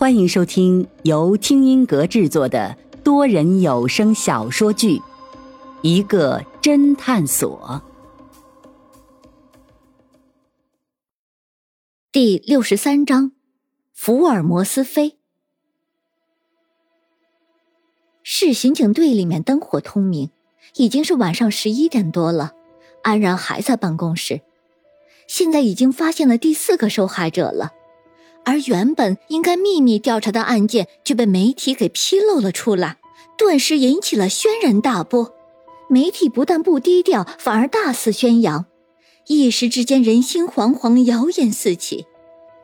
欢迎收听由听音阁制作的多人有声小说剧《一个侦探所》第六十三章：福尔摩斯飞。市刑警队里面灯火通明，已经是晚上十一点多了。安然还在办公室，现在已经发现了第四个受害者了。而原本应该秘密调查的案件却被媒体给披露了出来，顿时引起了轩然大波。媒体不但不低调，反而大肆宣扬，一时之间人心惶惶，谣言四起。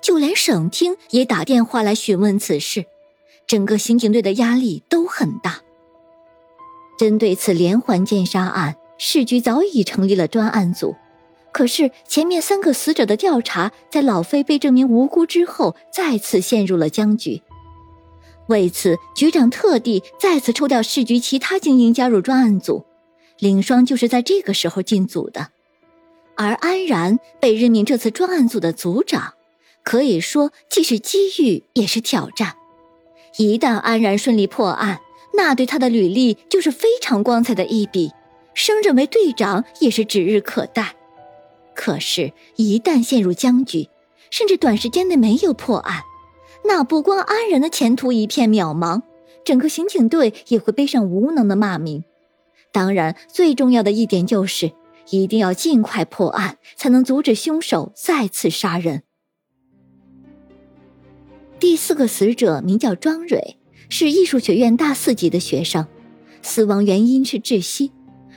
就连省厅也打电话来询问此事，整个刑警队的压力都很大。针对此连环奸杀案，市局早已成立了专案组。可是前面三个死者的调查，在老飞被证明无辜之后，再次陷入了僵局。为此，局长特地再次抽调市局其他精英加入专案组，凌霜就是在这个时候进组的。而安然被任命这次专案组的组长，可以说既是机遇也是挑战。一旦安然顺利破案，那对他的履历就是非常光彩的一笔，升任为队长也是指日可待。可是，一旦陷入僵局，甚至短时间内没有破案，那不光安然的前途一片渺茫，整个刑警队也会背上无能的骂名。当然，最重要的一点就是，一定要尽快破案，才能阻止凶手再次杀人。第四个死者名叫庄蕊，是艺术学院大四级的学生，死亡原因是窒息。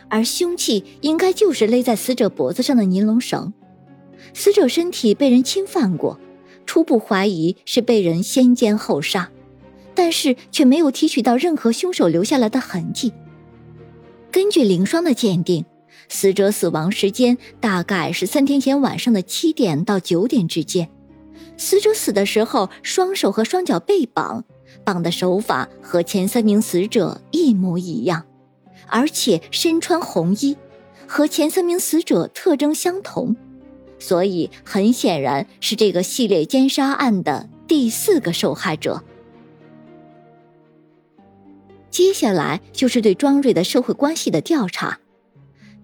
而凶器应该就是勒在死者脖子上的尼龙绳，死者身体被人侵犯过，初步怀疑是被人先奸后杀，但是却没有提取到任何凶手留下来的痕迹。根据凌霜的鉴定，死者死亡时间大概是三天前晚上的七点到九点之间。死者死的时候，双手和双脚被绑，绑的手法和前三名死者一模一样。而且身穿红衣，和前三名死者特征相同，所以很显然是这个系列奸杀案的第四个受害者。接下来就是对庄蕊的社会关系的调查。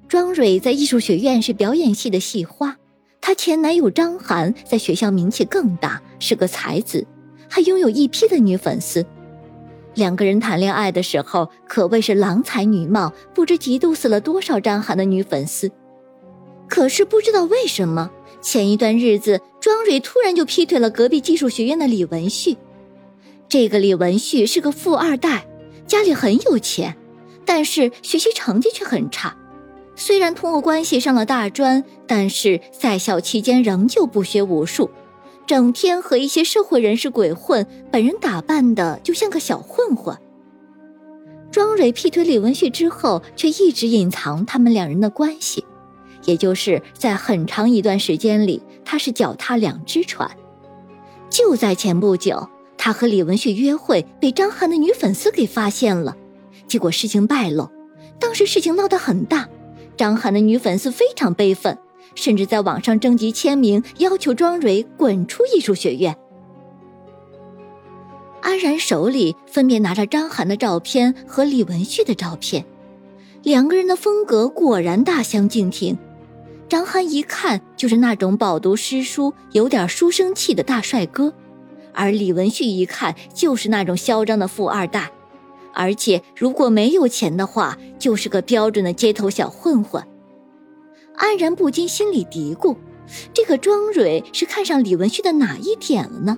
庄蕊在艺术学院是表演系的系花，她前男友张涵在学校名气更大，是个才子，还拥有一批的女粉丝。两个人谈恋爱的时候可谓是郎才女貌，不知嫉妒死了多少张涵的女粉丝。可是不知道为什么，前一段日子庄蕊突然就劈腿了隔壁技术学院的李文旭。这个李文旭是个富二代，家里很有钱，但是学习成绩却很差。虽然通过关系上了大专，但是在校期间仍旧不学无术。整天和一些社会人士鬼混，本人打扮的就像个小混混。庄蕊劈腿李文旭之后，却一直隐藏他们两人的关系，也就是在很长一段时间里，他是脚踏两只船。就在前不久，他和李文旭约会被张涵的女粉丝给发现了，结果事情败露，当时事情闹得很大，张涵的女粉丝非常悲愤。甚至在网上征集签名，要求庄蕊滚出艺术学院。安然手里分别拿着张涵的照片和李文旭的照片，两个人的风格果然大相径庭。张涵一看就是那种饱读诗书、有点书生气的大帅哥，而李文旭一看就是那种嚣张的富二代，而且如果没有钱的话，就是个标准的街头小混混。安然不禁心里嘀咕：“这个庄蕊是看上李文旭的哪一点了呢？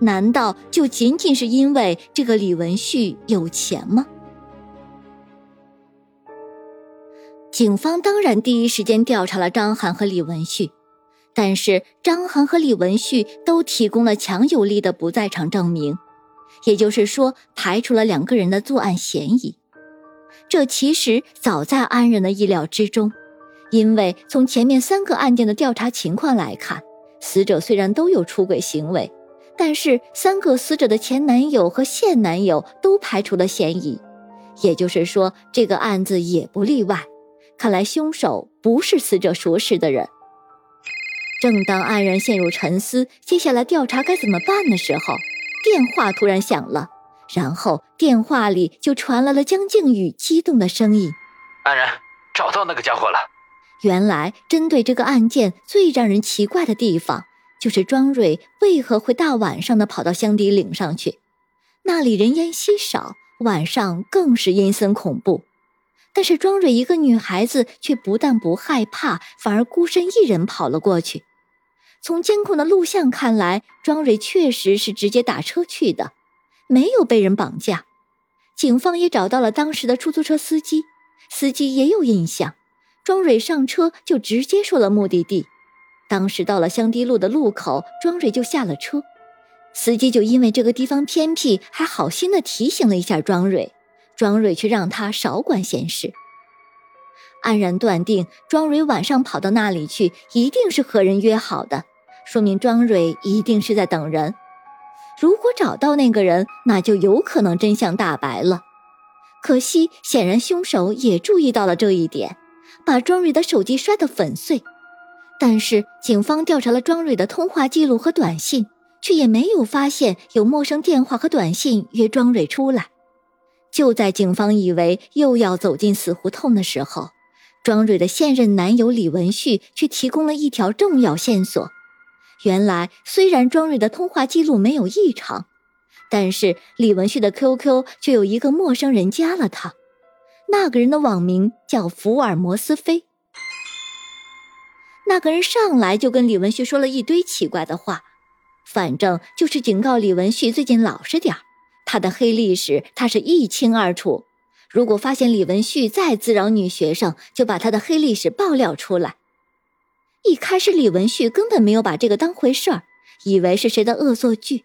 难道就仅仅是因为这个李文旭有钱吗？”警方当然第一时间调查了张涵和李文旭，但是张涵和李文旭都提供了强有力的不在场证明，也就是说，排除了两个人的作案嫌疑。这其实早在安然的意料之中。因为从前面三个案件的调查情况来看，死者虽然都有出轨行为，但是三个死者的前男友和现男友都排除了嫌疑，也就是说，这个案子也不例外。看来凶手不是死者熟识的人。正当安然陷入沉思，接下来调查该怎么办的时候，电话突然响了，然后电话里就传来了江靖宇激动的声音：“安然，找到那个家伙了。”原来，针对这个案件最让人奇怪的地方，就是庄蕊为何会大晚上的跑到香堤岭上去？那里人烟稀少，晚上更是阴森恐怖。但是庄蕊一个女孩子却不但不害怕，反而孤身一人跑了过去。从监控的录像看来，庄蕊确实是直接打车去的，没有被人绑架。警方也找到了当时的出租车司机，司机也有印象。庄蕊上车就直接说了目的地。当时到了香堤路的路口，庄蕊就下了车。司机就因为这个地方偏僻，还好心的提醒了一下庄蕊。庄蕊却让他少管闲事。安然断定，庄蕊晚上跑到那里去，一定是和人约好的，说明庄蕊一定是在等人。如果找到那个人，那就有可能真相大白了。可惜，显然凶手也注意到了这一点。把庄蕊的手机摔得粉碎，但是警方调查了庄蕊的通话记录和短信，却也没有发现有陌生电话和短信约庄蕊出来。就在警方以为又要走进死胡同的时候，庄蕊的现任男友李文旭却提供了一条重要线索。原来，虽然庄蕊的通话记录没有异常，但是李文旭的 QQ 却有一个陌生人加了他。那个人的网名叫福尔摩斯飞。那个人上来就跟李文旭说了一堆奇怪的话，反正就是警告李文旭最近老实点他的黑历史他是一清二楚。如果发现李文旭再滋扰女学生，就把他的黑历史爆料出来。一开始李文旭根本没有把这个当回事儿，以为是谁的恶作剧。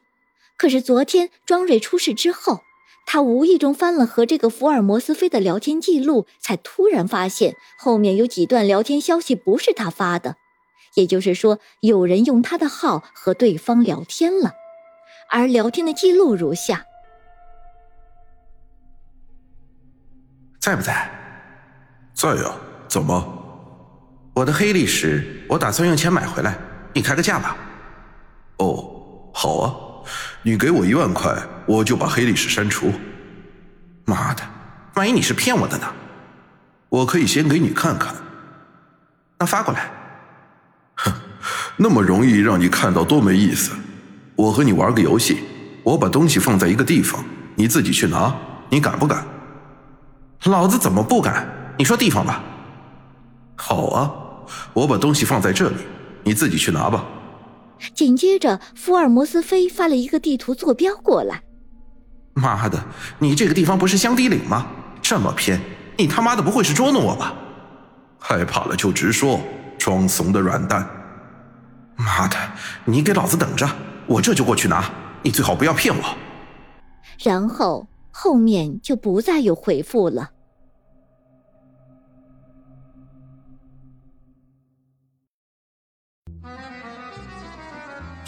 可是昨天庄瑞出事之后。他无意中翻了和这个福尔摩斯飞的聊天记录，才突然发现后面有几段聊天消息不是他发的，也就是说，有人用他的号和对方聊天了。而聊天的记录如下：在不在？在呀，怎么？我的黑历史，我打算用钱买回来，你开个价吧。哦，好啊，你给我一万块。我就把黑历史删除。妈的，万一你是骗我的呢？我可以先给你看看。那发过来。哼，那么容易让你看到多没意思。我和你玩个游戏，我把东西放在一个地方，你自己去拿，你敢不敢？老子怎么不敢？你说地方吧。好啊，我把东西放在这里，你自己去拿吧。紧接着，福尔摩斯飞发了一个地图坐标过来。妈的，你这个地方不是香堤岭吗？这么偏，你他妈的不会是捉弄我吧？害怕了就直说，装怂的软蛋！妈的，你给老子等着，我这就过去拿，你最好不要骗我。然后后面就不再有回复了。